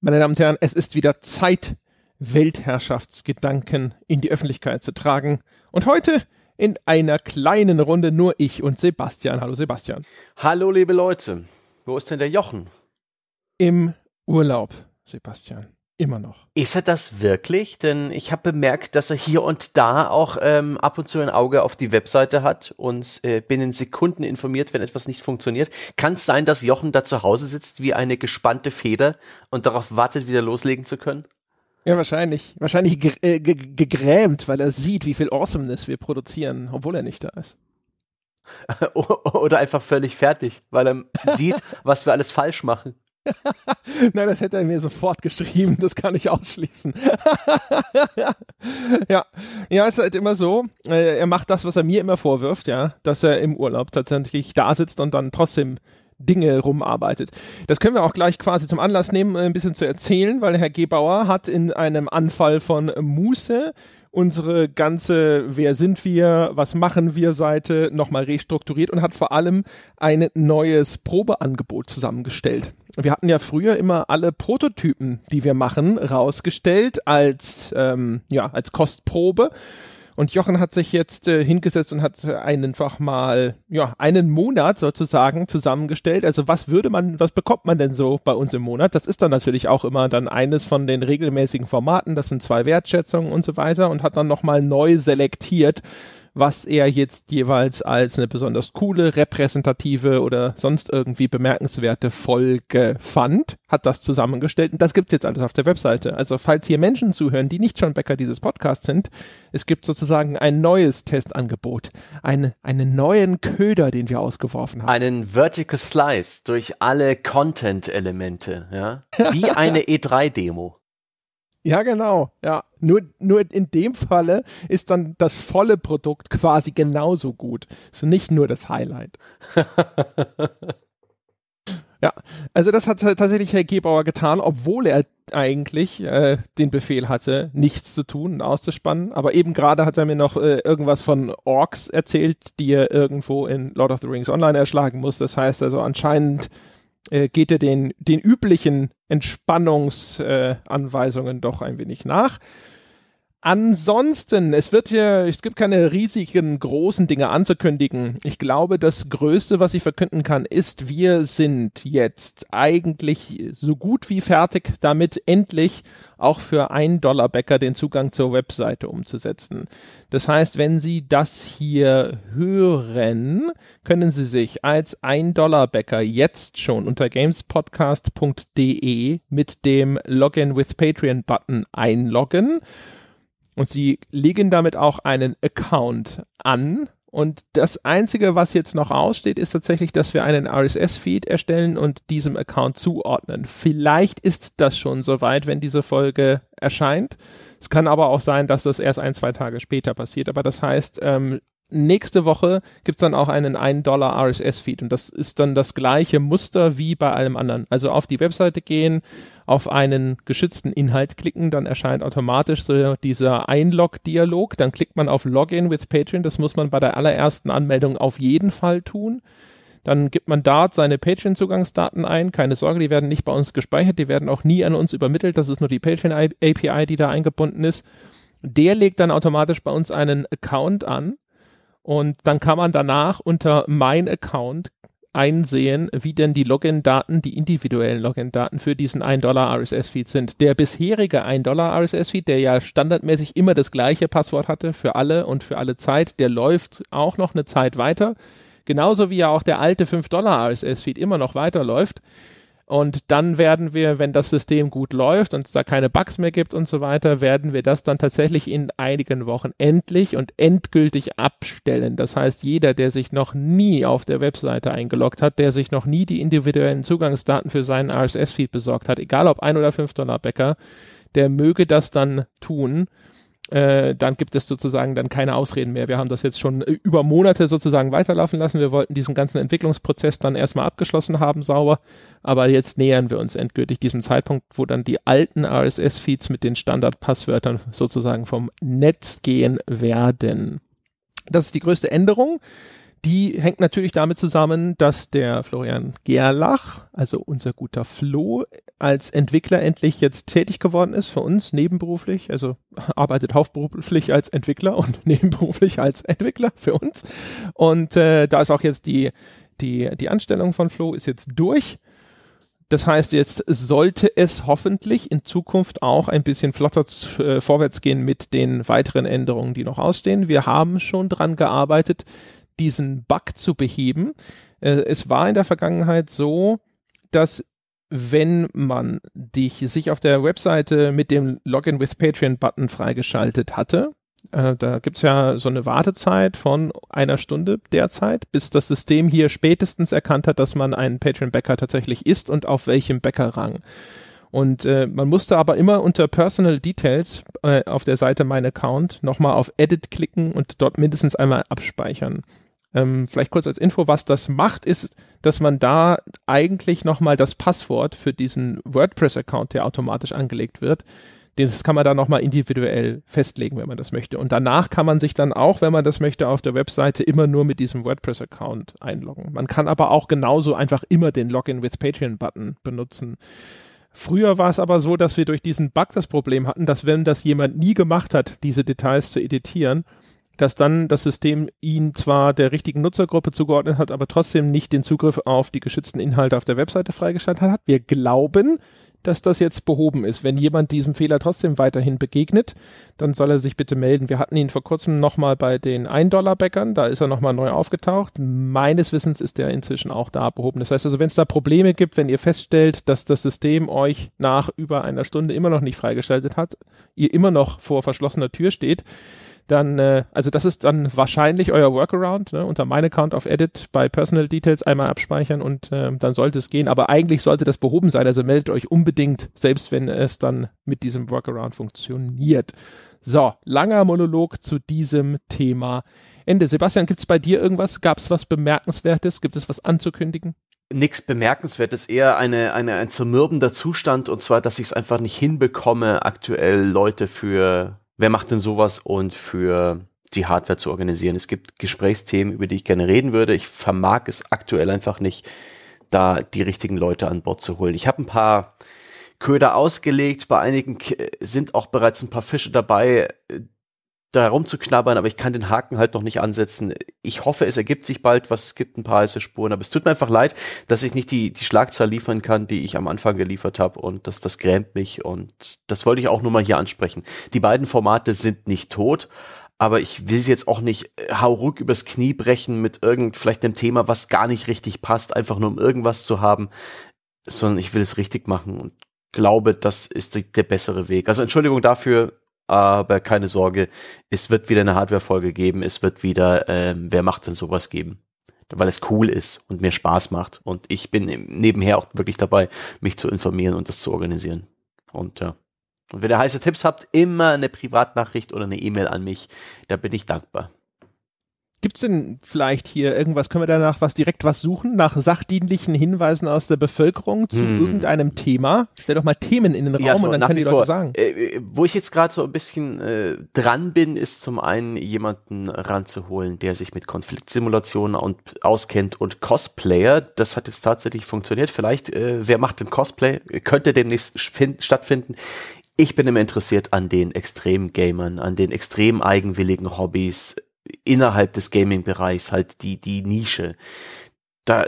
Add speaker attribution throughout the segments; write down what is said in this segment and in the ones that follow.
Speaker 1: Meine Damen und Herren, es ist wieder Zeit, Weltherrschaftsgedanken in die Öffentlichkeit zu tragen. Und heute in einer kleinen Runde nur ich und Sebastian. Hallo Sebastian.
Speaker 2: Hallo liebe Leute. Wo ist denn der Jochen?
Speaker 1: Im Urlaub, Sebastian. Immer noch.
Speaker 2: Ist er das wirklich? Denn ich habe bemerkt, dass er hier und da auch ähm, ab und zu ein Auge auf die Webseite hat und äh, binnen Sekunden informiert, wenn etwas nicht funktioniert. Kann es sein, dass Jochen da zu Hause sitzt wie eine gespannte Feder und darauf wartet, wieder loslegen zu können?
Speaker 1: Ja, wahrscheinlich. Wahrscheinlich ge äh, ge gegrämt, weil er sieht, wie viel Awesomeness wir produzieren, obwohl er nicht da ist.
Speaker 2: Oder einfach völlig fertig, weil er sieht, was wir alles falsch machen.
Speaker 1: Nein, das hätte er mir sofort geschrieben, das kann ich ausschließen. ja, ja, es ist halt immer so, äh, er macht das, was er mir immer vorwirft, ja, dass er im Urlaub tatsächlich da sitzt und dann trotzdem Dinge rumarbeitet. Das können wir auch gleich quasi zum Anlass nehmen, ein bisschen zu erzählen, weil Herr Gebauer hat in einem Anfall von Muße unsere ganze Wer sind wir, was machen wir Seite nochmal restrukturiert und hat vor allem ein neues Probeangebot zusammengestellt. Wir hatten ja früher immer alle Prototypen, die wir machen, rausgestellt als, ähm, ja, als Kostprobe. Und Jochen hat sich jetzt äh, hingesetzt und hat einfach mal, ja, einen Monat sozusagen zusammengestellt. Also was würde man, was bekommt man denn so bei uns im Monat? Das ist dann natürlich auch immer dann eines von den regelmäßigen Formaten. Das sind zwei Wertschätzungen und so weiter und hat dann nochmal neu selektiert, was er jetzt jeweils als eine besonders coole, repräsentative oder sonst irgendwie bemerkenswerte Folge fand, hat das zusammengestellt und das gibt's jetzt alles auf der Webseite. Also falls hier Menschen zuhören, die nicht schon Bäcker dieses Podcasts sind, es gibt sozusagen ein neues Testangebot, eine, einen neuen Köder, den wir ausgeworfen haben.
Speaker 2: Einen Vertical Slice durch alle Content-Elemente, ja? Wie eine E3-Demo.
Speaker 1: Ja, genau. Ja. Nur, nur in dem Falle ist dann das volle Produkt quasi genauso gut. Ist nicht nur das Highlight. ja, also das hat tatsächlich Herr Gebauer getan, obwohl er eigentlich äh, den Befehl hatte, nichts zu tun und auszuspannen. Aber eben gerade hat er mir noch äh, irgendwas von Orks erzählt, die er irgendwo in Lord of the Rings Online erschlagen muss. Das heißt also anscheinend äh, geht er den, den üblichen Entspannungsanweisungen äh, doch ein wenig nach. Ansonsten, es wird hier, es gibt keine riesigen, großen Dinge anzukündigen. Ich glaube, das Größte, was ich verkünden kann, ist, wir sind jetzt eigentlich so gut wie fertig damit, endlich auch für 1 Dollar Bäcker den Zugang zur Webseite umzusetzen. Das heißt, wenn Sie das hier hören, können Sie sich als 1 Dollar Bäcker jetzt schon unter gamespodcast.de mit dem Login with Patreon Button einloggen und sie legen damit auch einen Account an. Und das Einzige, was jetzt noch aussteht, ist tatsächlich, dass wir einen RSS-Feed erstellen und diesem Account zuordnen. Vielleicht ist das schon soweit, wenn diese Folge erscheint. Es kann aber auch sein, dass das erst ein, zwei Tage später passiert. Aber das heißt, ähm, nächste Woche gibt's dann auch einen 1 Dollar RSS-Feed und das ist dann das gleiche Muster wie bei allem anderen. Also auf die Webseite gehen, auf einen geschützten Inhalt klicken, dann erscheint automatisch so dieser Einlog-Dialog, dann klickt man auf Login with Patreon, das muss man bei der allerersten Anmeldung auf jeden Fall tun. Dann gibt man dort seine Patreon-Zugangsdaten ein. Keine Sorge, die werden nicht bei uns gespeichert, die werden auch nie an uns übermittelt. Das ist nur die Patreon-API, die da eingebunden ist. Der legt dann automatisch bei uns einen Account an und dann kann man danach unter mein Account einsehen, wie denn die Login-Daten, die individuellen Login-Daten für diesen 1 Dollar RSS-Feed sind. Der bisherige 1 Dollar RSS-Feed, der ja standardmäßig immer das gleiche Passwort hatte für alle und für alle Zeit, der läuft auch noch eine Zeit weiter. Genauso wie ja auch der alte 5 Dollar RSS-Feed immer noch weiterläuft. Und dann werden wir, wenn das System gut läuft und es da keine Bugs mehr gibt und so weiter, werden wir das dann tatsächlich in einigen Wochen endlich und endgültig abstellen. Das heißt, jeder, der sich noch nie auf der Webseite eingeloggt hat, der sich noch nie die individuellen Zugangsdaten für seinen RSS-Feed besorgt hat, egal ob ein oder fünf Dollar Bäcker, der möge das dann tun äh, dann gibt es sozusagen dann keine Ausreden mehr. Wir haben das jetzt schon äh, über Monate sozusagen weiterlaufen lassen. Wir wollten diesen ganzen Entwicklungsprozess dann erstmal abgeschlossen haben, sauber. Aber jetzt nähern wir uns endgültig diesem Zeitpunkt, wo dann die alten RSS-Feeds mit den Standardpasswörtern sozusagen vom Netz gehen werden. Das ist die größte Änderung. Die hängt natürlich damit zusammen, dass der Florian Gerlach, also unser guter Flo, als Entwickler endlich jetzt tätig geworden ist für uns nebenberuflich, also arbeitet hauptberuflich als Entwickler und nebenberuflich als Entwickler für uns. Und äh, da ist auch jetzt die, die, die Anstellung von Flo ist jetzt durch. Das heißt, jetzt sollte es hoffentlich in Zukunft auch ein bisschen flotter äh, vorwärts gehen mit den weiteren Änderungen, die noch ausstehen. Wir haben schon dran gearbeitet, diesen Bug zu beheben. Äh, es war in der Vergangenheit so, dass wenn man dich sich auf der Webseite mit dem Login with Patreon Button freigeschaltet hatte, äh, da gibt's ja so eine Wartezeit von einer Stunde derzeit, bis das System hier spätestens erkannt hat, dass man ein Patreon-Bäcker tatsächlich ist und auf welchem Bäckerrang. Und äh, man musste aber immer unter Personal Details äh, auf der Seite Mein Account nochmal auf Edit klicken und dort mindestens einmal abspeichern. Ähm, vielleicht kurz als Info, was das macht, ist, dass man da eigentlich nochmal das Passwort für diesen WordPress-Account, der automatisch angelegt wird, das kann man dann nochmal individuell festlegen, wenn man das möchte. Und danach kann man sich dann auch, wenn man das möchte, auf der Webseite immer nur mit diesem WordPress-Account einloggen. Man kann aber auch genauso einfach immer den Login with Patreon-Button benutzen. Früher war es aber so, dass wir durch diesen Bug das Problem hatten, dass wenn das jemand nie gemacht hat, diese Details zu editieren, dass dann das System ihn zwar der richtigen Nutzergruppe zugeordnet hat, aber trotzdem nicht den Zugriff auf die geschützten Inhalte auf der Webseite freigeschaltet hat. Wir glauben, dass das jetzt behoben ist. Wenn jemand diesem Fehler trotzdem weiterhin begegnet, dann soll er sich bitte melden. Wir hatten ihn vor kurzem nochmal bei den 1-Dollar-Bäckern, da ist er nochmal neu aufgetaucht. Meines Wissens ist der inzwischen auch da behoben. Das heißt also, wenn es da Probleme gibt, wenn ihr feststellt, dass das System euch nach über einer Stunde immer noch nicht freigeschaltet hat, ihr immer noch vor verschlossener Tür steht, dann, äh, also das ist dann wahrscheinlich euer Workaround, ne? unter mein Account auf Edit bei Personal Details einmal abspeichern und äh, dann sollte es gehen. Aber eigentlich sollte das behoben sein, also meldet euch unbedingt, selbst wenn es dann mit diesem Workaround funktioniert. So, langer Monolog zu diesem Thema. Ende. Sebastian, gibt es bei dir irgendwas? Gab es was Bemerkenswertes? Gibt es was anzukündigen?
Speaker 2: Nichts Bemerkenswertes, eher eine, eine, ein zermürbender Zustand und zwar, dass ich es einfach nicht hinbekomme, aktuell Leute für wer macht denn sowas und für die Hardware zu organisieren. Es gibt Gesprächsthemen, über die ich gerne reden würde. Ich vermag es aktuell einfach nicht, da die richtigen Leute an Bord zu holen. Ich habe ein paar Köder ausgelegt, bei einigen sind auch bereits ein paar Fische dabei, da rumzuknabbern, aber ich kann den Haken halt noch nicht ansetzen. Ich hoffe, es ergibt sich bald was, es gibt ein paar heiße Spuren, aber es tut mir einfach leid, dass ich nicht die, die Schlagzahl liefern kann, die ich am Anfang geliefert habe und das, das grämt mich und das wollte ich auch nur mal hier ansprechen. Die beiden Formate sind nicht tot, aber ich will sie jetzt auch nicht äh, hauruck übers Knie brechen mit irgend vielleicht einem Thema, was gar nicht richtig passt, einfach nur um irgendwas zu haben, sondern ich will es richtig machen und glaube, das ist der bessere Weg. Also Entschuldigung dafür, aber keine Sorge, es wird wieder eine Hardware-Folge geben, es wird wieder, ähm, wer macht denn sowas geben? Weil es cool ist und mir Spaß macht. Und ich bin nebenher auch wirklich dabei, mich zu informieren und das zu organisieren. Und ja. Und wenn ihr heiße Tipps habt, immer eine Privatnachricht oder eine E-Mail an mich. Da bin ich dankbar.
Speaker 1: Gibt es denn vielleicht hier irgendwas, können wir danach was direkt was suchen, nach sachdienlichen Hinweisen aus der Bevölkerung zu hm. irgendeinem Thema? Stell doch mal Themen in den Raum ja, und dann können die Leute sagen.
Speaker 2: Äh, äh, wo ich jetzt gerade so ein bisschen äh, dran bin, ist zum einen jemanden ranzuholen, der sich mit Konfliktsimulationen und auskennt und Cosplayer. Das hat jetzt tatsächlich funktioniert. Vielleicht, äh, wer macht denn Cosplay? Könnte demnächst stattfinden. Ich bin immer interessiert an den Extrem-Gamern, an den extrem eigenwilligen Hobbys, innerhalb des Gaming-Bereichs halt die, die Nische. Da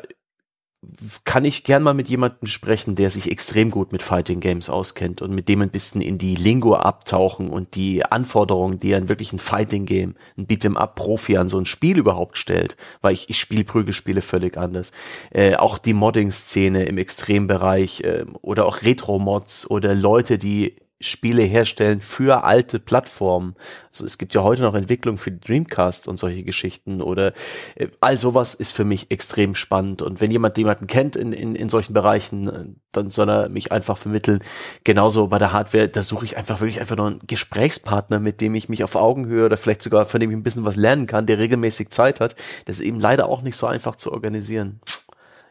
Speaker 2: kann ich gern mal mit jemandem sprechen, der sich extrem gut mit Fighting Games auskennt und mit dem ein bisschen in die Lingo abtauchen und die Anforderungen, die ein wirklich ein Fighting Game, ein Beat'em Up Profi an so ein Spiel überhaupt stellt, weil ich, ich spiele Prügelspiele völlig anders. Äh, auch die Modding-Szene im Extrembereich äh, oder auch Retro-Mods oder Leute, die Spiele herstellen für alte Plattformen. Also es gibt ja heute noch Entwicklung für Dreamcast und solche Geschichten oder äh, all sowas ist für mich extrem spannend. Und wenn jemand jemanden kennt in, in, in solchen Bereichen, äh, dann soll er mich einfach vermitteln. Genauso bei der Hardware, da suche ich einfach wirklich einfach nur einen Gesprächspartner, mit dem ich mich auf Augenhöhe oder vielleicht sogar von dem ich ein bisschen was lernen kann, der regelmäßig Zeit hat. Das ist eben leider auch nicht so einfach zu organisieren.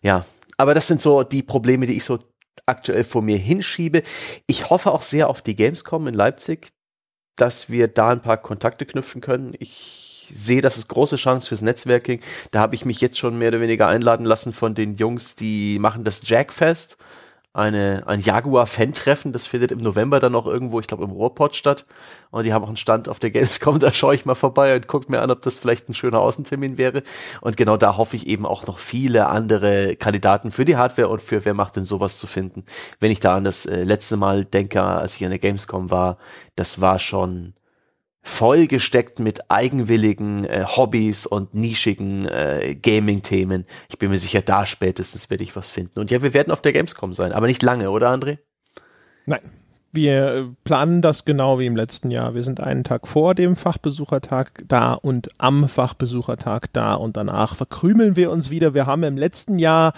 Speaker 2: Ja, aber das sind so die Probleme, die ich so aktuell vor mir hinschiebe. Ich hoffe auch sehr auf die Gamescom in Leipzig, dass wir da ein paar Kontakte knüpfen können. Ich sehe, das ist große Chance fürs Netzwerking. Da habe ich mich jetzt schon mehr oder weniger einladen lassen von den Jungs, die machen das Jackfest eine, ein Jaguar-Fan-Treffen, das findet im November dann auch irgendwo, ich glaube im Ruhrpott statt. Und die haben auch einen Stand auf der Gamescom, da schaue ich mal vorbei und gucke mir an, ob das vielleicht ein schöner Außentermin wäre. Und genau da hoffe ich eben auch noch viele andere Kandidaten für die Hardware und für wer macht denn sowas zu finden. Wenn ich da an das äh, letzte Mal denke, als ich an der Gamescom war, das war schon vollgesteckt mit eigenwilligen äh, Hobbys und nischigen äh, Gaming-Themen. Ich bin mir sicher, da spätestens werde ich was finden. Und ja, wir werden auf der Gamescom sein, aber nicht lange, oder André?
Speaker 1: Nein. Wir planen das genau wie im letzten Jahr. Wir sind einen Tag vor dem Fachbesuchertag da und am Fachbesuchertag da und danach verkrümeln wir uns wieder. Wir haben im letzten Jahr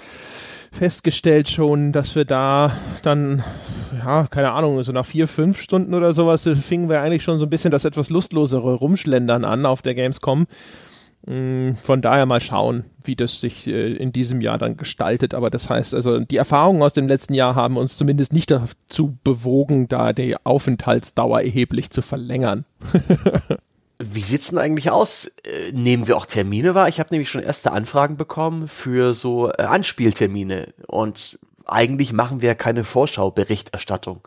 Speaker 1: festgestellt schon, dass wir da dann, ja, keine Ahnung, so nach vier, fünf Stunden oder sowas fingen wir eigentlich schon so ein bisschen das etwas lustlosere Rumschlendern an auf der Gamescom. Mm, von daher mal schauen, wie das sich äh, in diesem Jahr dann gestaltet. Aber das heißt, also die Erfahrungen aus dem letzten Jahr haben uns zumindest nicht dazu bewogen, da die Aufenthaltsdauer erheblich zu verlängern.
Speaker 2: Wie sieht's denn eigentlich aus? Äh, nehmen wir auch Termine wahr? Ich habe nämlich schon erste Anfragen bekommen für so äh, Anspieltermine und eigentlich machen wir keine Vorschauberichterstattung.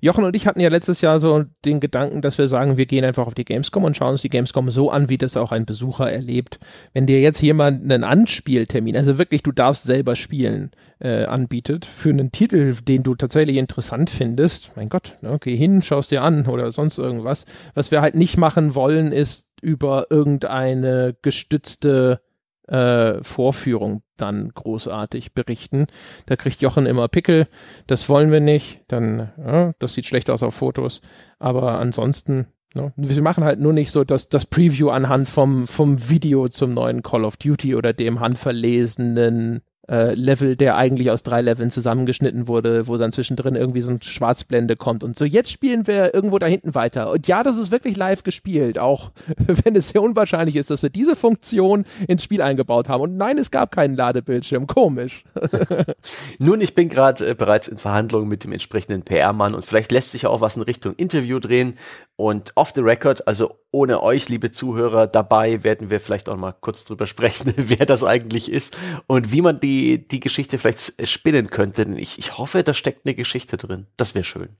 Speaker 1: Jochen und ich hatten ja letztes Jahr so den Gedanken, dass wir sagen, wir gehen einfach auf die Gamescom und schauen uns die Gamescom so an, wie das auch ein Besucher erlebt. Wenn dir jetzt jemand einen Anspieltermin, also wirklich, du darfst selber spielen, äh, anbietet, für einen Titel, den du tatsächlich interessant findest, mein Gott, ne, geh hin, schaust dir an oder sonst irgendwas. Was wir halt nicht machen wollen, ist über irgendeine gestützte äh, Vorführung dann großartig berichten. Da kriegt Jochen immer Pickel, das wollen wir nicht, dann, ja, das sieht schlecht aus auf Fotos, aber ansonsten, ja, wir machen halt nur nicht so das, das Preview anhand vom, vom Video zum neuen Call of Duty oder dem handverlesenen äh, Level, der eigentlich aus drei Leveln zusammengeschnitten wurde, wo dann zwischendrin irgendwie so ein Schwarzblende kommt und so. Jetzt spielen wir irgendwo da hinten weiter. Und ja, das ist wirklich live gespielt, auch wenn es sehr unwahrscheinlich ist, dass wir diese Funktion ins Spiel eingebaut haben. Und nein, es gab keinen Ladebildschirm. Komisch.
Speaker 2: Nun, ich bin gerade äh, bereits in Verhandlungen mit dem entsprechenden PR-Mann und vielleicht lässt sich auch was in Richtung Interview drehen. Und off the record, also ohne euch, liebe Zuhörer, dabei werden wir vielleicht auch mal kurz drüber sprechen, wer das eigentlich ist und wie man die, die Geschichte vielleicht spinnen könnte. Denn ich, ich hoffe, da steckt eine Geschichte drin. Das wäre schön.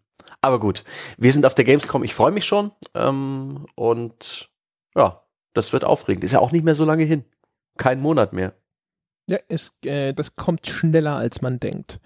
Speaker 2: Aber gut, wir sind auf der Gamescom, ich freue mich schon. Ähm, und ja, das wird aufregend. Ist ja auch nicht mehr so lange hin. Kein Monat mehr.
Speaker 1: Ja, ist, äh, das kommt schneller, als man denkt.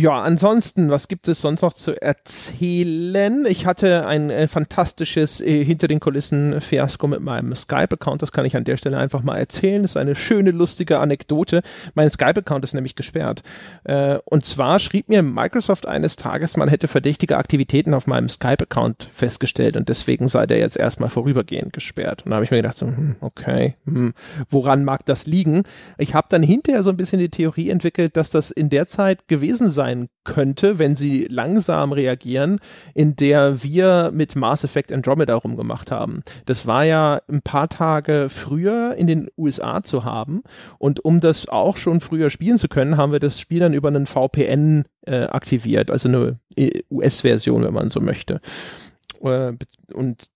Speaker 1: Ja, ansonsten, was gibt es sonst noch zu erzählen? Ich hatte ein, ein fantastisches äh, hinter den Kulissen Fiasko mit meinem Skype-Account. Das kann ich an der Stelle einfach mal erzählen. Das ist eine schöne, lustige Anekdote. Mein Skype-Account ist nämlich gesperrt. Äh, und zwar schrieb mir Microsoft eines Tages, man hätte verdächtige Aktivitäten auf meinem Skype-Account festgestellt und deswegen sei der jetzt erstmal vorübergehend gesperrt. Und da habe ich mir gedacht, so, hm, okay, hm, woran mag das liegen? Ich habe dann hinterher so ein bisschen die Theorie entwickelt, dass das in der Zeit gewesen sei, sein könnte, wenn sie langsam reagieren, in der wir mit Mass Effect Andromeda rumgemacht haben. Das war ja ein paar Tage früher in den USA zu haben und um das auch schon früher spielen zu können, haben wir das Spiel dann über einen VPN äh, aktiviert, also eine äh, US-Version, wenn man so möchte. Äh, und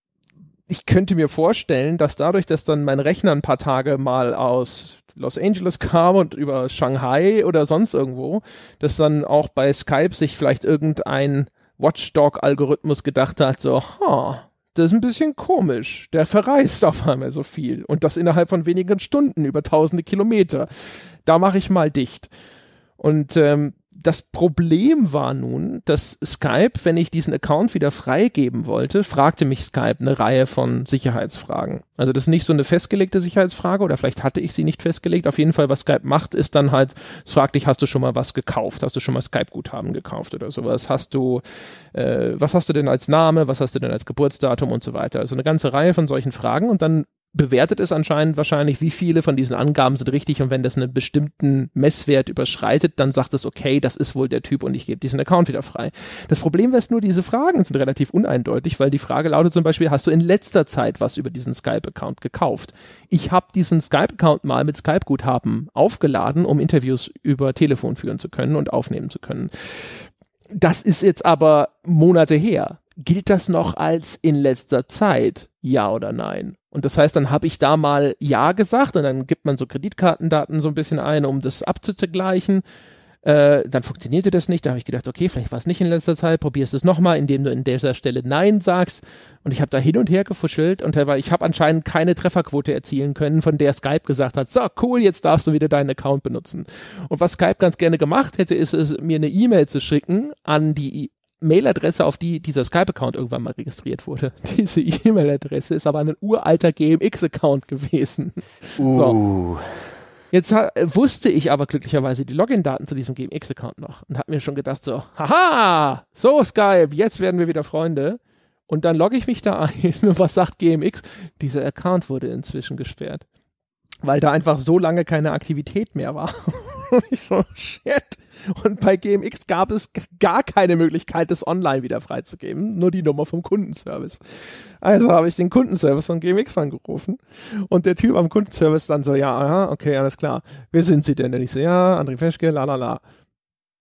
Speaker 1: ich könnte mir vorstellen, dass dadurch, dass dann mein Rechner ein paar Tage mal aus Los Angeles kam und über Shanghai oder sonst irgendwo, dass dann auch bei Skype sich vielleicht irgendein Watchdog-Algorithmus gedacht hat, so, ha, das ist ein bisschen komisch. Der verreist auf einmal so viel und das innerhalb von wenigen Stunden über tausende Kilometer. Da mache ich mal dicht. Und ähm, das Problem war nun, dass Skype, wenn ich diesen Account wieder freigeben wollte, fragte mich Skype eine Reihe von Sicherheitsfragen. Also das ist nicht so eine festgelegte Sicherheitsfrage oder vielleicht hatte ich sie nicht festgelegt. Auf jeden Fall, was Skype macht, ist dann halt, es fragt dich, hast du schon mal was gekauft? Hast du schon mal Skype-Guthaben gekauft oder sowas? Hast du, äh, was hast du denn als Name? Was hast du denn als Geburtsdatum und so weiter? Also eine ganze Reihe von solchen Fragen und dann bewertet es anscheinend wahrscheinlich, wie viele von diesen Angaben sind richtig und wenn das einen bestimmten Messwert überschreitet, dann sagt es, okay, das ist wohl der Typ und ich gebe diesen Account wieder frei. Das Problem ist nur, diese Fragen sind relativ uneindeutig, weil die Frage lautet zum Beispiel, hast du in letzter Zeit was über diesen Skype-Account gekauft? Ich habe diesen Skype-Account mal mit Skype-Guthaben aufgeladen, um Interviews über Telefon führen zu können und aufnehmen zu können. Das ist jetzt aber Monate her. Gilt das noch als in letzter Zeit? ja oder nein. Und das heißt, dann habe ich da mal ja gesagt und dann gibt man so Kreditkartendaten so ein bisschen ein, um das abzugleichen. Äh, dann funktionierte das nicht. Da habe ich gedacht, okay, vielleicht war es nicht in letzter Zeit, probierst es nochmal, indem du in dieser Stelle Nein sagst. Und ich habe da hin und her gefuschelt und ich habe anscheinend keine Trefferquote erzielen können, von der Skype gesagt hat, so cool, jetzt darfst du wieder deinen Account benutzen. Und was Skype ganz gerne gemacht hätte, ist es, mir eine E-Mail zu schicken an die Mailadresse, auf die dieser Skype-Account irgendwann mal registriert wurde. Diese E-Mail-Adresse ist aber ein uralter GMX-Account gewesen. Uh. So. Jetzt wusste ich aber glücklicherweise die Login-Daten zu diesem GMX-Account noch und habe mir schon gedacht so, haha, so Skype, jetzt werden wir wieder Freunde. Und dann logge ich mich da ein und was sagt GMX? Dieser Account wurde inzwischen gesperrt. Weil da einfach so lange keine Aktivität mehr war. und ich so, shit. Und bei GMX gab es gar keine Möglichkeit, das online wieder freizugeben, nur die Nummer vom Kundenservice. Also habe ich den Kundenservice von GMX angerufen und der Typ am Kundenservice dann so, ja, aha, okay, alles klar. Wer sind Sie denn? Und ich so, ja, André Feschke, la la la.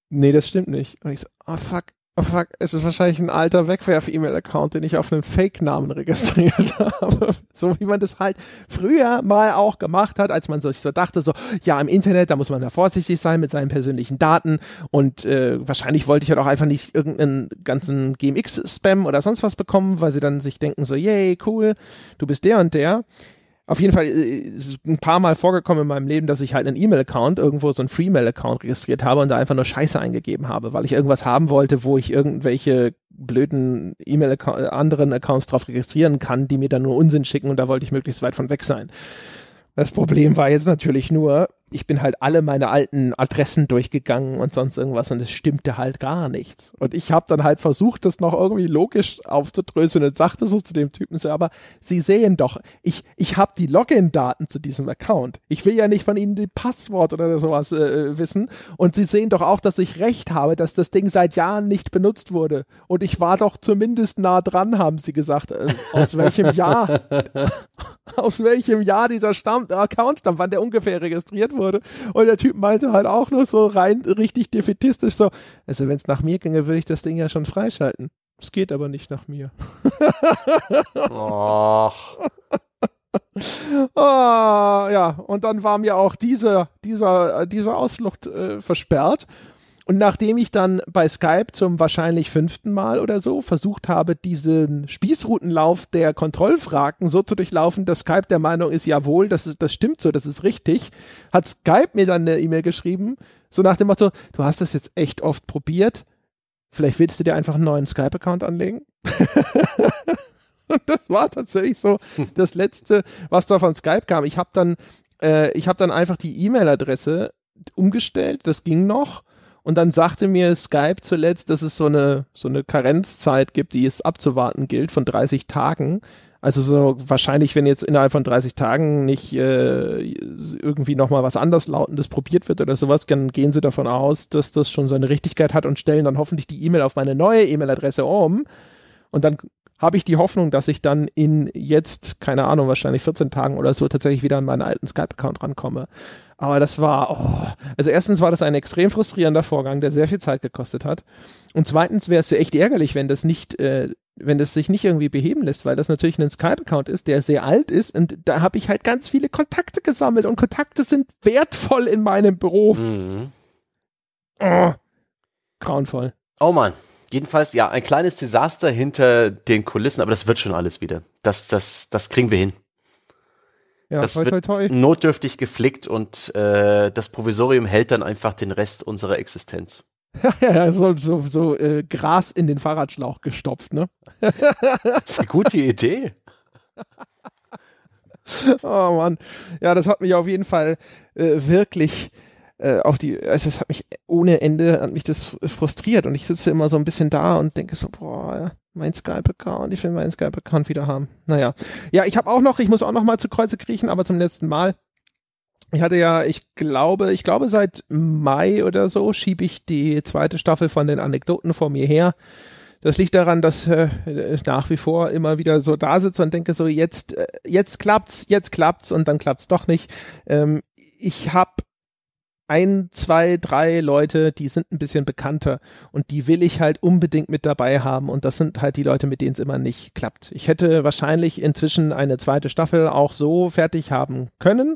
Speaker 1: Nee, das stimmt nicht. Und ich so, ah oh, fuck, Oh fuck, es ist wahrscheinlich ein alter Wegwerf-E-Mail-Account, den ich auf einem Fake-Namen registriert habe. So wie man das halt früher mal auch gemacht hat, als man sich so dachte, so, ja, im Internet, da muss man da vorsichtig sein mit seinen persönlichen Daten und äh, wahrscheinlich wollte ich halt auch einfach nicht irgendeinen ganzen GMX-Spam oder sonst was bekommen, weil sie dann sich denken so, yay, cool, du bist der und der auf jeden Fall äh, ist ein paar Mal vorgekommen in meinem Leben, dass ich halt einen E-Mail-Account, irgendwo so einen Free-Mail-Account registriert habe und da einfach nur Scheiße eingegeben habe, weil ich irgendwas haben wollte, wo ich irgendwelche blöden E-Mail anderen Accounts drauf registrieren kann, die mir dann nur Unsinn schicken und da wollte ich möglichst weit von weg sein. Das Problem war jetzt natürlich nur, ich bin halt alle meine alten Adressen durchgegangen und sonst irgendwas und es stimmte halt gar nichts. Und ich habe dann halt versucht, das noch irgendwie logisch aufzudröseln und sagte so zu dem Typen so, aber Sie sehen doch, ich, ich habe die Login-Daten zu diesem Account. Ich will ja nicht von Ihnen die Passwort oder sowas äh, wissen. Und Sie sehen doch auch, dass ich recht habe, dass das Ding seit Jahren nicht benutzt wurde. Und ich war doch zumindest nah dran, haben Sie gesagt. Äh, aus welchem Jahr? aus welchem Jahr dieser Stamm Account stammt, wann der ungefähr registriert wurde? Und der Typ meinte halt auch nur so rein richtig defetistisch so, also wenn es nach mir ginge, würde ich das Ding ja schon freischalten. Es geht aber nicht nach mir. oh. oh, ja, und dann war mir auch diese, dieser, diese Ausflucht äh, versperrt. Und nachdem ich dann bei Skype zum wahrscheinlich fünften Mal oder so versucht habe, diesen Spießrutenlauf der Kontrollfragen so zu durchlaufen, dass Skype der Meinung ist, jawohl, das, ist, das stimmt so, das ist richtig, hat Skype mir dann eine E-Mail geschrieben, so nach dem Motto, du hast das jetzt echt oft probiert, vielleicht willst du dir einfach einen neuen Skype-Account anlegen? Und das war tatsächlich so das Letzte, was da von Skype kam. Ich habe dann, äh, ich habe dann einfach die E-Mail-Adresse umgestellt, das ging noch und dann sagte mir Skype zuletzt, dass es so eine, so eine Karenzzeit gibt, die es abzuwarten gilt von 30 Tagen. Also so wahrscheinlich, wenn jetzt innerhalb von 30 Tagen nicht äh, irgendwie nochmal was anders Lautendes probiert wird oder sowas, dann gehen sie davon aus, dass das schon seine Richtigkeit hat und stellen dann hoffentlich die E-Mail auf meine neue E-Mail-Adresse um. Und dann habe ich die Hoffnung, dass ich dann in jetzt, keine Ahnung, wahrscheinlich 14 Tagen oder so tatsächlich wieder an meinen alten Skype-Account rankomme. Aber das war, oh. also erstens war das ein extrem frustrierender Vorgang, der sehr viel Zeit gekostet hat. Und zweitens wäre es echt ärgerlich, wenn das nicht, äh, wenn das sich nicht irgendwie beheben lässt, weil das natürlich ein Skype-Account ist, der sehr alt ist und da habe ich halt ganz viele Kontakte gesammelt und Kontakte sind wertvoll in meinem Beruf. Mhm. Oh, grauenvoll.
Speaker 2: Oh Mann. Jedenfalls, ja, ein kleines Desaster hinter den Kulissen, aber das wird schon alles wieder. Das, das, das kriegen wir hin. Ja, das toi, toi, toi. wird notdürftig geflickt und äh, das Provisorium hält dann einfach den Rest unserer Existenz.
Speaker 1: Ja, ja, so, so, so äh, Gras in den Fahrradschlauch gestopft, ne?
Speaker 2: das ist eine gute Idee.
Speaker 1: oh Mann. Ja, das hat mich auf jeden Fall äh, wirklich äh, auf die, also es hat mich ohne Ende, hat mich das frustriert und ich sitze immer so ein bisschen da und denke so, boah, mein Skype-Account, ich will meinen Skype-Account wieder haben. Naja. Ja, ich habe auch noch, ich muss auch noch mal zu Kreuze kriechen, aber zum letzten Mal. Ich hatte ja, ich glaube, ich glaube seit Mai oder so schiebe ich die zweite Staffel von den Anekdoten vor mir her. Das liegt daran, dass äh, nach wie vor immer wieder so da sitze und denke so, jetzt, äh, jetzt klappt's, jetzt klappt's und dann klappt's doch nicht. Ähm, ich habe ein, zwei, drei Leute, die sind ein bisschen bekannter und die will ich halt unbedingt mit dabei haben und das sind halt die Leute, mit denen es immer nicht klappt. Ich hätte wahrscheinlich inzwischen eine zweite Staffel auch so fertig haben können,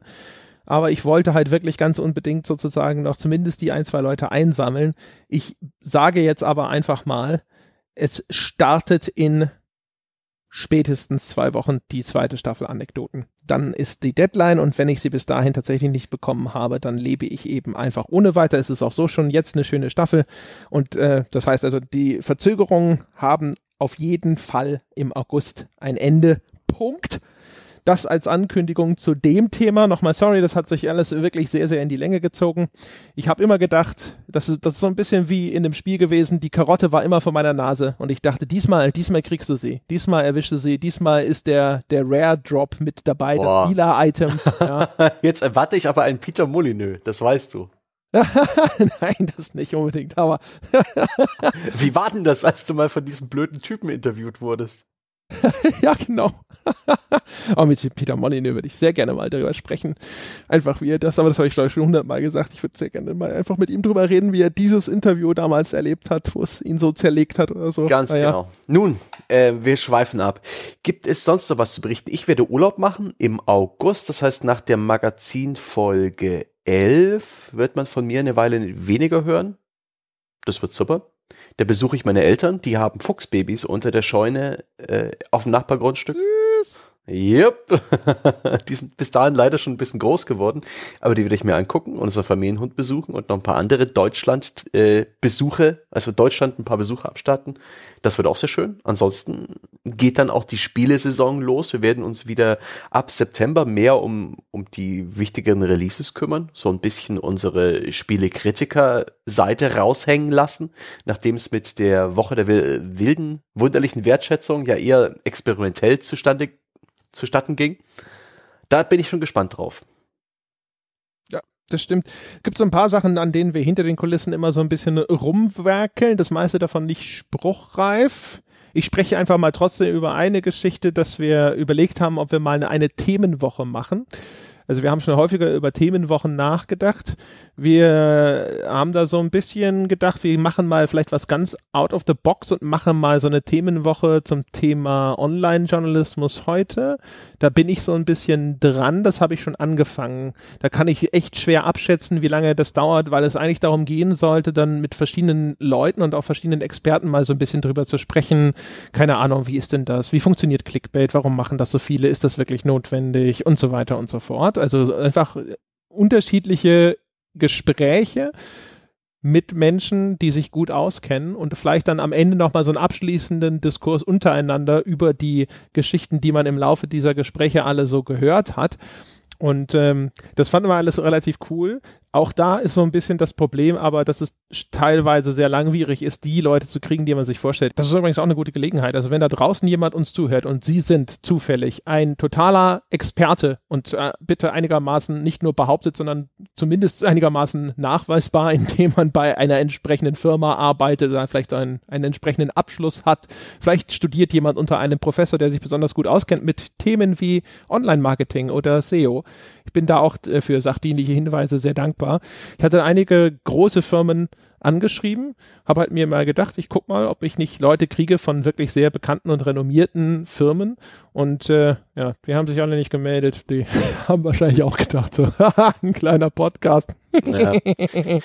Speaker 1: aber ich wollte halt wirklich ganz unbedingt sozusagen noch zumindest die ein, zwei Leute einsammeln. Ich sage jetzt aber einfach mal, es startet in spätestens zwei Wochen die zweite Staffel Anekdoten. Dann ist die Deadline und wenn ich sie bis dahin tatsächlich nicht bekommen habe, dann lebe ich eben einfach ohne weiter. Es ist auch so schon jetzt eine schöne Staffel und äh, das heißt also, die Verzögerungen haben auf jeden Fall im August ein Ende. Punkt. Das als Ankündigung zu dem Thema. Nochmal sorry, das hat sich alles wirklich sehr, sehr in die Länge gezogen. Ich habe immer gedacht, das ist, das ist so ein bisschen wie in dem Spiel gewesen, die Karotte war immer vor meiner Nase und ich dachte, diesmal, diesmal kriegst du sie. Diesmal erwischst du sie. Diesmal ist der, der Rare Drop mit dabei, Boah. das lila Item.
Speaker 2: Ja. Jetzt erwarte ich aber einen Peter Molyneux, das weißt du.
Speaker 1: Nein, das nicht unbedingt, aber.
Speaker 2: Wie war denn das, als du mal von diesem blöden Typen interviewt wurdest?
Speaker 1: ja, genau. aber mit Peter Molyneux würde ich sehr gerne mal darüber sprechen. Einfach wie er das, aber das habe ich glaube ich schon hundertmal gesagt. Ich würde sehr gerne mal einfach mit ihm drüber reden, wie er dieses Interview damals erlebt hat, wo es ihn so zerlegt hat oder so.
Speaker 2: Ganz naja. genau. Nun, äh, wir schweifen ab. Gibt es sonst noch was zu berichten? Ich werde Urlaub machen im August, das heißt nach der Magazinfolge 11 wird man von mir eine Weile weniger hören. Das wird super. Da besuche ich meine Eltern, die haben Fuchsbabys unter der Scheune äh, auf dem Nachbargrundstück. Süß. Yep. die sind bis dahin leider schon ein bisschen groß geworden, aber die werde ich mir angucken, unser Familienhund besuchen und noch ein paar andere Deutschland-Besuche, äh, also Deutschland ein paar Besuche abstatten. Das wird auch sehr schön. Ansonsten geht dann auch die Spielesaison los. Wir werden uns wieder ab September mehr um, um die wichtigeren Releases kümmern, so ein bisschen unsere Spielekritiker-Seite raushängen lassen, nachdem es mit der Woche der wilden, wunderlichen Wertschätzung ja eher experimentell zustande zustatten ging. Da bin ich schon gespannt drauf.
Speaker 1: Ja, das stimmt. Es gibt so ein paar Sachen, an denen wir hinter den Kulissen immer so ein bisschen rumwerkeln. Das meiste davon nicht spruchreif. Ich spreche einfach mal trotzdem über eine Geschichte, dass wir überlegt haben, ob wir mal eine, eine Themenwoche machen. Also wir haben schon häufiger über Themenwochen nachgedacht. Wir haben da so ein bisschen gedacht, wir machen mal vielleicht was ganz out of the box und machen mal so eine Themenwoche zum Thema Online-Journalismus heute. Da bin ich so ein bisschen dran, das habe ich schon angefangen. Da kann ich echt schwer abschätzen, wie lange das dauert, weil es eigentlich darum gehen sollte, dann mit verschiedenen Leuten und auch verschiedenen Experten mal so ein bisschen drüber zu sprechen. Keine Ahnung, wie ist denn das? Wie funktioniert Clickbait? Warum machen das so viele? Ist das wirklich notwendig? Und so weiter und so fort. Also einfach unterschiedliche Gespräche mit Menschen, die sich gut auskennen und vielleicht dann am Ende nochmal so einen abschließenden Diskurs untereinander über die Geschichten, die man im Laufe dieser Gespräche alle so gehört hat. Und ähm, das fanden wir alles relativ cool. Auch da ist so ein bisschen das Problem, aber dass es teilweise sehr langwierig ist, die Leute zu kriegen, die man sich vorstellt. Das ist übrigens auch eine gute Gelegenheit. Also wenn da draußen jemand uns zuhört und Sie sind zufällig ein totaler Experte und äh, bitte einigermaßen nicht nur behauptet, sondern zumindest einigermaßen nachweisbar, indem man bei einer entsprechenden Firma arbeitet, oder vielleicht einen, einen entsprechenden Abschluss hat. Vielleicht studiert jemand unter einem Professor, der sich besonders gut auskennt mit Themen wie Online-Marketing oder SEO. Ich bin da auch äh, für sachdienliche Hinweise sehr dankbar. Ich hatte einige große Firmen angeschrieben, habe halt mir mal gedacht, ich guck mal, ob ich nicht Leute kriege von wirklich sehr bekannten und renommierten Firmen. Und äh, ja, die haben sich alle nicht gemeldet. Die haben wahrscheinlich auch gedacht, so ein kleiner Podcast. Ja.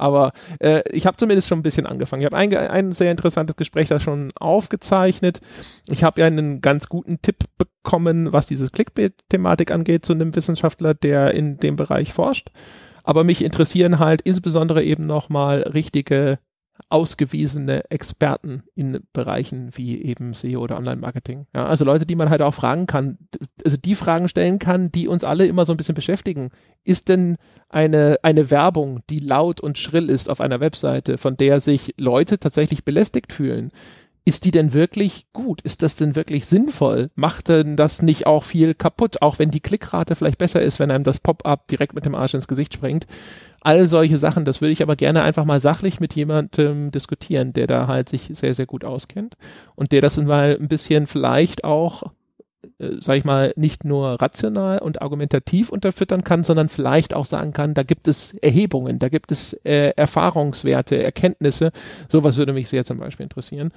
Speaker 1: Aber äh, ich habe zumindest schon ein bisschen angefangen. Ich habe ein, ein sehr interessantes Gespräch da schon aufgezeichnet. Ich habe ja einen ganz guten Tipp bekommen, was diese Clickbait-Thematik angeht, zu einem Wissenschaftler, der in dem Bereich forscht. Aber mich interessieren halt insbesondere eben nochmal richtige ausgewiesene Experten in Bereichen wie eben SEO oder Online-Marketing. Ja, also Leute, die man halt auch fragen kann, also die Fragen stellen kann, die uns alle immer so ein bisschen beschäftigen. Ist denn eine, eine Werbung, die laut und schrill ist auf einer Webseite, von der sich Leute tatsächlich belästigt fühlen, ist die denn wirklich gut? Ist das denn wirklich sinnvoll? Macht denn das nicht auch viel kaputt, auch wenn die Klickrate vielleicht besser ist, wenn einem das Pop-up direkt mit dem Arsch ins Gesicht springt? All solche Sachen, das würde ich aber gerne einfach mal sachlich mit jemandem diskutieren, der da halt sich sehr, sehr gut auskennt und der das mal ein bisschen vielleicht auch äh, sag ich mal, nicht nur rational und argumentativ unterfüttern kann, sondern vielleicht auch sagen kann, da gibt es Erhebungen, da gibt es äh, Erfahrungswerte, Erkenntnisse. Sowas würde mich sehr zum Beispiel interessieren.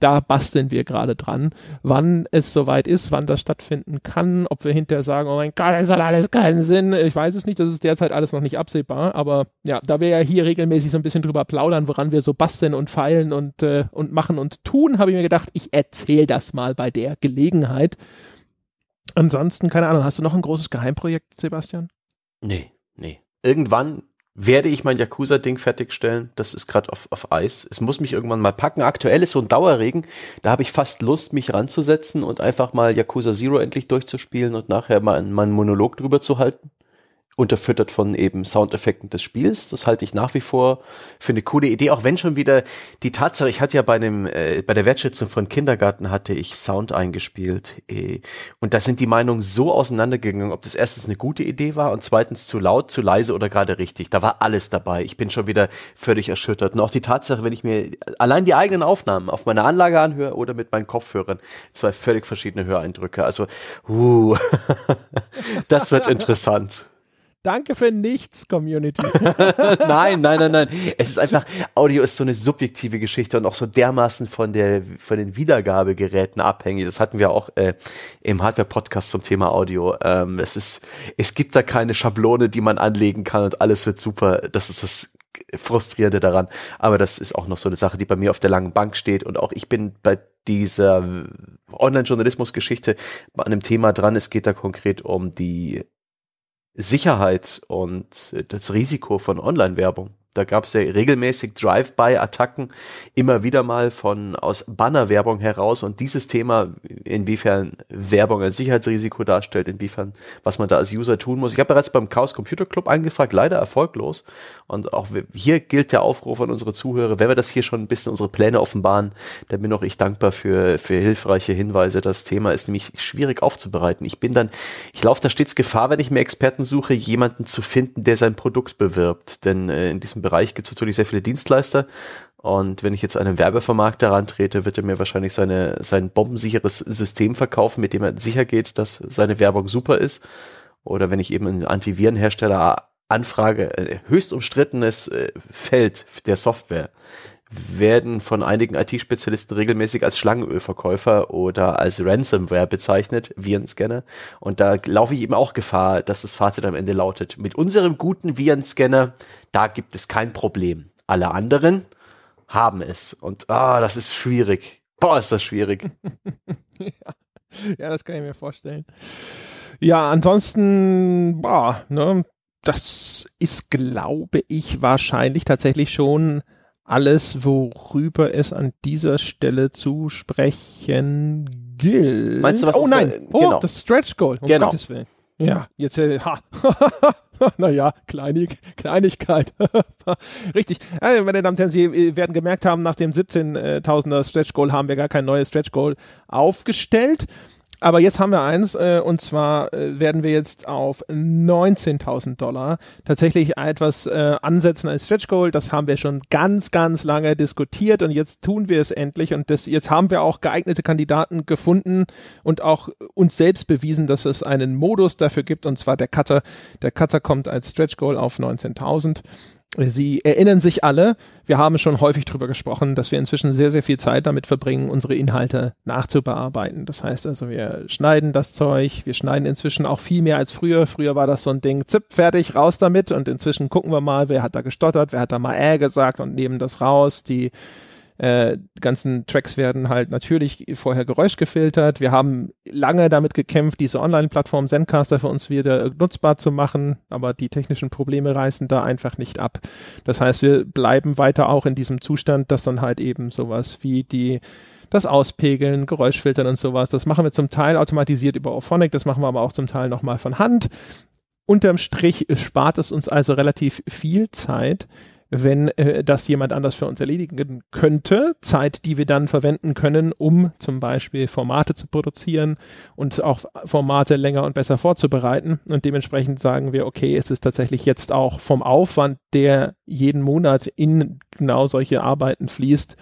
Speaker 1: Da basteln wir gerade dran, wann es soweit ist, wann das stattfinden kann, ob wir hinterher sagen, oh mein Gott, das hat alles keinen Sinn. Ich weiß es nicht, das ist derzeit alles noch nicht absehbar, aber ja, da wir ja hier regelmäßig so ein bisschen drüber plaudern, woran wir so basteln und feilen und, äh, und machen und tun, habe ich mir gedacht, ich erzähle das mal bei der Gelegenheit. Ansonsten, keine Ahnung, hast du noch ein großes Geheimprojekt, Sebastian?
Speaker 2: Nee, nee. Irgendwann werde ich mein Yakuza-Ding fertigstellen. Das ist gerade auf, auf Eis. Es muss mich irgendwann mal packen. Aktuell ist so ein Dauerregen. Da habe ich fast Lust, mich ranzusetzen und einfach mal Yakuza Zero endlich durchzuspielen und nachher mal meinen Monolog drüber zu halten unterfüttert von eben Soundeffekten des Spiels. Das halte ich nach wie vor für eine coole Idee, auch wenn schon wieder die Tatsache, ich hatte ja bei einem, äh, bei der Wertschätzung von Kindergarten hatte ich Sound eingespielt äh, und da sind die Meinungen so auseinandergegangen, ob das erstens eine gute Idee war und zweitens zu laut, zu leise oder gerade richtig. Da war alles dabei. Ich bin schon wieder völlig erschüttert. Und auch die Tatsache, wenn ich mir allein die eigenen Aufnahmen auf meiner Anlage anhöre oder mit meinen Kopfhörern, zwei völlig verschiedene Höreindrücke. Also, uh, das wird interessant.
Speaker 1: Danke für nichts, Community.
Speaker 2: nein, nein, nein, nein. Es ist einfach, Audio ist so eine subjektive Geschichte und auch so dermaßen von der, von den Wiedergabegeräten abhängig. Das hatten wir auch äh, im Hardware-Podcast zum Thema Audio. Ähm, es ist, es gibt da keine Schablone, die man anlegen kann und alles wird super. Das ist das Frustrierende daran. Aber das ist auch noch so eine Sache, die bei mir auf der langen Bank steht und auch ich bin bei dieser Online-Journalismus-Geschichte an einem Thema dran. Es geht da konkret um die Sicherheit und das Risiko von Online-Werbung. Da gab es ja regelmäßig Drive-by-Attacken, immer wieder mal von aus Bannerwerbung heraus und dieses Thema, inwiefern Werbung ein Sicherheitsrisiko darstellt, inwiefern, was man da als User tun muss. Ich habe bereits beim Chaos Computer Club angefragt, leider erfolglos. Und auch hier gilt der Aufruf an unsere Zuhörer, wenn wir das hier schon ein bisschen unsere Pläne offenbaren, dann bin auch ich dankbar für, für hilfreiche Hinweise. Das Thema ist nämlich schwierig aufzubereiten. Ich bin dann, ich laufe da stets Gefahr, wenn ich mir Experten suche, jemanden zu finden, der sein Produkt bewirbt. Denn äh, in diesem gibt es natürlich sehr viele Dienstleister. Und wenn ich jetzt einem Werbevermarkter herantrete, wird er mir wahrscheinlich seine, sein bombensicheres System verkaufen, mit dem er sicher geht, dass seine Werbung super ist. Oder wenn ich eben einen Antivirenhersteller anfrage, höchst umstrittenes äh, Feld der Software, werden von einigen IT-Spezialisten regelmäßig als Schlangenölverkäufer oder als Ransomware bezeichnet, Virenscanner. Und da laufe ich eben auch Gefahr, dass das Fazit am Ende lautet, mit unserem guten Virenscanner, da gibt es kein Problem. Alle anderen haben es. Und ah, das ist schwierig. Boah, ist das schwierig.
Speaker 1: ja. ja, das kann ich mir vorstellen. Ja, ansonsten, boah, ne, das ist, glaube ich, wahrscheinlich tatsächlich schon alles, worüber es an dieser Stelle zu sprechen gilt.
Speaker 2: Meinst du, was
Speaker 1: Oh nein, da, oh, genau. das Stretch Goal,
Speaker 2: um genau. Gottes
Speaker 1: Willen. Ja, jetzt, äh, ha. naja, Kleinig, Kleinigkeit. Richtig. Also, meine Damen und Herren, Sie werden gemerkt haben, nach dem 17.000er Stretch Goal haben wir gar kein neues Stretch Goal aufgestellt. Aber jetzt haben wir eins, äh, und zwar äh, werden wir jetzt auf 19.000 Dollar tatsächlich etwas äh, ansetzen als Stretch Goal. Das haben wir schon ganz, ganz lange diskutiert und jetzt tun wir es endlich. Und das, jetzt haben wir auch geeignete Kandidaten gefunden und auch uns selbst bewiesen, dass es einen Modus dafür gibt, und zwar der Cutter. Der Cutter kommt als Stretch Goal auf 19.000. Sie erinnern sich alle, wir haben schon häufig darüber gesprochen, dass wir inzwischen sehr, sehr viel Zeit damit verbringen, unsere Inhalte nachzubearbeiten. Das heißt also, wir schneiden das Zeug, wir schneiden inzwischen auch viel mehr als früher. Früher war das so ein Ding, zipp, fertig, raus damit und inzwischen gucken wir mal, wer hat da gestottert, wer hat da mal äh gesagt und nehmen das raus. Die äh, ganzen Tracks werden halt natürlich vorher Geräusch gefiltert. Wir haben lange damit gekämpft, diese Online-Plattform Zencaster für uns wieder nutzbar zu machen, aber die technischen Probleme reißen da einfach nicht ab. Das heißt, wir bleiben weiter auch in diesem Zustand, dass dann halt eben sowas wie die das Auspegeln, Geräuschfiltern und sowas, das machen wir zum Teil automatisiert über Auphonic, das machen wir aber auch zum Teil nochmal von Hand. Unterm Strich spart es uns also relativ viel Zeit wenn äh, das jemand anders für uns erledigen könnte. Zeit, die wir dann verwenden können, um zum Beispiel Formate zu produzieren und auch Formate länger und besser vorzubereiten. Und dementsprechend sagen wir, okay, es ist tatsächlich jetzt auch vom Aufwand, der jeden Monat in genau solche Arbeiten fließt,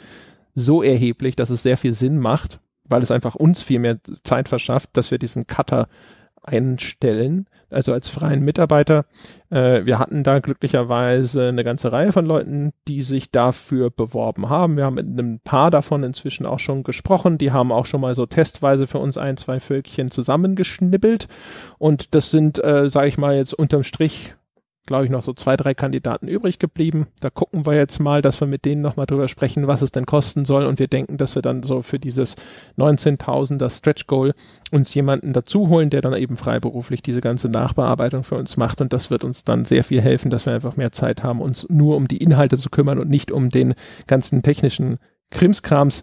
Speaker 1: so erheblich, dass es sehr viel Sinn macht, weil es einfach uns viel mehr Zeit verschafft, dass wir diesen Cutter einstellen, also als freien Mitarbeiter. Äh, wir hatten da glücklicherweise eine ganze Reihe von Leuten, die sich dafür beworben haben. Wir haben mit einem paar davon inzwischen auch schon gesprochen. Die haben auch schon mal so testweise für uns ein, zwei Völkchen zusammengeschnibbelt. Und das sind, äh, sage ich mal, jetzt unterm Strich glaube ich, noch so zwei, drei Kandidaten übrig geblieben. Da gucken wir jetzt mal, dass wir mit denen nochmal drüber sprechen, was es denn kosten soll. Und wir denken, dass wir dann so für dieses 19.000er Stretch Goal uns jemanden dazu holen, der dann eben freiberuflich diese ganze Nachbearbeitung für uns macht. Und das wird uns dann sehr viel helfen, dass wir einfach mehr Zeit haben, uns nur um die Inhalte zu kümmern und nicht um den ganzen technischen Krimskrams.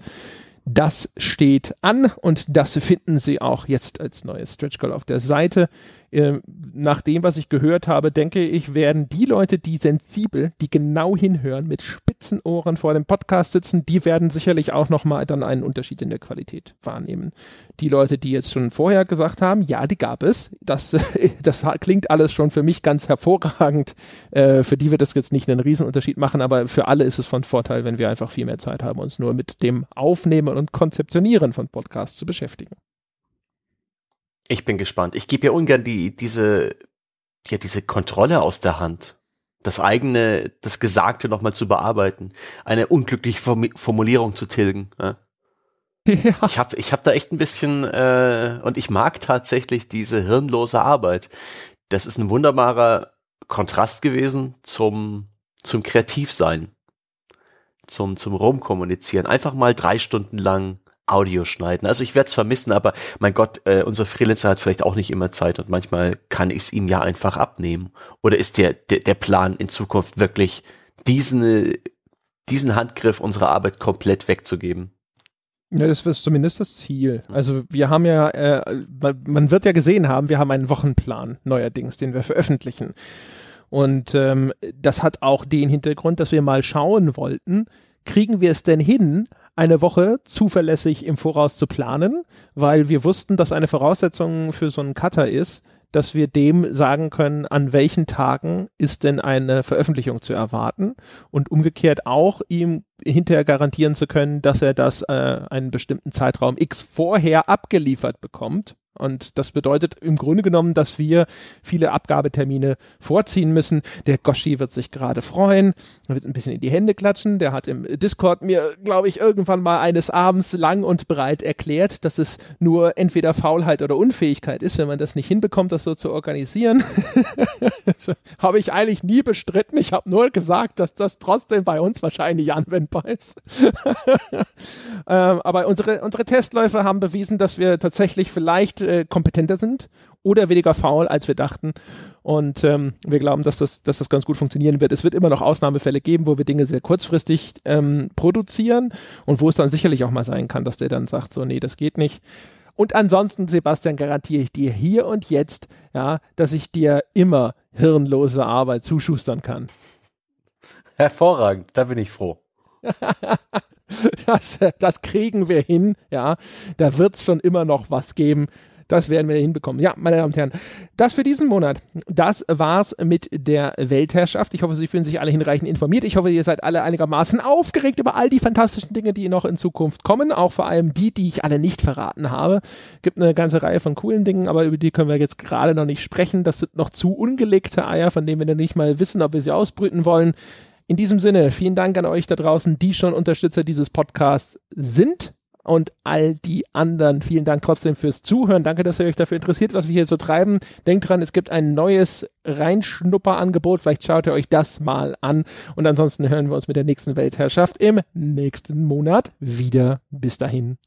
Speaker 1: Das steht an und das finden Sie auch jetzt als neues Stretch Goal auf der Seite. Ähm, nach dem, was ich gehört habe, denke ich, werden die Leute, die sensibel, die genau hinhören, mit spitzen Ohren vor dem Podcast sitzen, die werden sicherlich auch nochmal dann einen Unterschied in der Qualität wahrnehmen. Die Leute, die jetzt schon vorher gesagt haben, ja, die gab es, das, das klingt alles schon für mich ganz hervorragend. Äh, für die wird das jetzt nicht einen Riesenunterschied machen, aber für alle ist es von Vorteil, wenn wir einfach viel mehr Zeit haben, uns nur mit dem Aufnehmen und Konzeptionieren von Podcasts zu beschäftigen.
Speaker 2: Ich bin gespannt. Ich gebe ja ungern die, diese, ja, diese Kontrolle aus der Hand. Das eigene, das Gesagte nochmal zu bearbeiten. Eine unglückliche Formulierung zu tilgen. Ja. Ja. Ich habe ich hab da echt ein bisschen, äh, und ich mag tatsächlich diese hirnlose Arbeit. Das ist ein wunderbarer Kontrast gewesen zum, zum Kreativsein, zum, zum Rumkommunizieren. Einfach mal drei Stunden lang Audio schneiden. Also ich werde es vermissen, aber mein Gott, äh, unser Freelancer hat vielleicht auch nicht immer Zeit und manchmal kann ich es ihm ja einfach abnehmen. Oder ist der, der, der Plan in Zukunft wirklich diesen, diesen Handgriff unserer Arbeit komplett wegzugeben?
Speaker 1: Ja, das ist zumindest das Ziel. Also wir haben ja, äh, man wird ja gesehen haben, wir haben einen Wochenplan neuerdings, den wir veröffentlichen. Und ähm, das hat auch den Hintergrund, dass wir mal schauen wollten, kriegen wir es denn hin, eine Woche zuverlässig im Voraus zu planen, weil wir wussten, dass eine Voraussetzung für so einen Cutter ist, dass wir dem sagen können, an welchen Tagen ist denn eine Veröffentlichung zu erwarten und umgekehrt auch ihm hinterher garantieren zu können, dass er das äh, einen bestimmten Zeitraum X vorher abgeliefert bekommt und das bedeutet im Grunde genommen, dass wir viele Abgabetermine vorziehen müssen. Der Goshi wird sich gerade freuen, wird ein bisschen in die Hände klatschen. Der hat im Discord mir, glaube ich, irgendwann mal eines Abends lang und breit erklärt, dass es nur entweder Faulheit oder Unfähigkeit ist, wenn man das nicht hinbekommt, das so zu organisieren. habe ich eigentlich nie bestritten. Ich habe nur gesagt, dass das trotzdem bei uns wahrscheinlich anwendbar ist. ähm, aber unsere, unsere Testläufe haben bewiesen, dass wir tatsächlich vielleicht äh, kompetenter sind oder weniger faul, als wir dachten. Und ähm, wir glauben, dass das, dass das ganz gut funktionieren wird. Es wird immer noch Ausnahmefälle geben, wo wir Dinge sehr kurzfristig ähm, produzieren und wo es dann sicherlich auch mal sein kann, dass der dann sagt, so, nee, das geht nicht. Und ansonsten, Sebastian, garantiere ich dir hier und jetzt, ja, dass ich dir immer hirnlose Arbeit zuschustern kann.
Speaker 2: Hervorragend, da bin ich froh.
Speaker 1: das, das kriegen wir hin, ja. Da wird es schon immer noch was geben. Das werden wir hinbekommen. Ja, meine Damen und Herren, das für diesen Monat. Das war's mit der Weltherrschaft. Ich hoffe, Sie fühlen sich alle hinreichend informiert. Ich hoffe, ihr seid alle einigermaßen aufgeregt über all die fantastischen Dinge, die noch in Zukunft kommen. Auch vor allem die, die ich alle nicht verraten habe. Gibt eine ganze Reihe von coolen Dingen, aber über die können wir jetzt gerade noch nicht sprechen. Das sind noch zu ungelegte Eier, von denen wir noch nicht mal wissen, ob wir sie ausbrüten wollen. In diesem Sinne, vielen Dank an euch da draußen, die schon Unterstützer dieses Podcasts sind und all die anderen. Vielen Dank trotzdem fürs Zuhören. Danke, dass ihr euch dafür interessiert, was wir hier so treiben. Denkt dran, es gibt ein neues Reinschnupperangebot. Vielleicht schaut ihr euch das mal an. Und ansonsten hören wir uns mit der nächsten Weltherrschaft im nächsten Monat wieder. Bis dahin.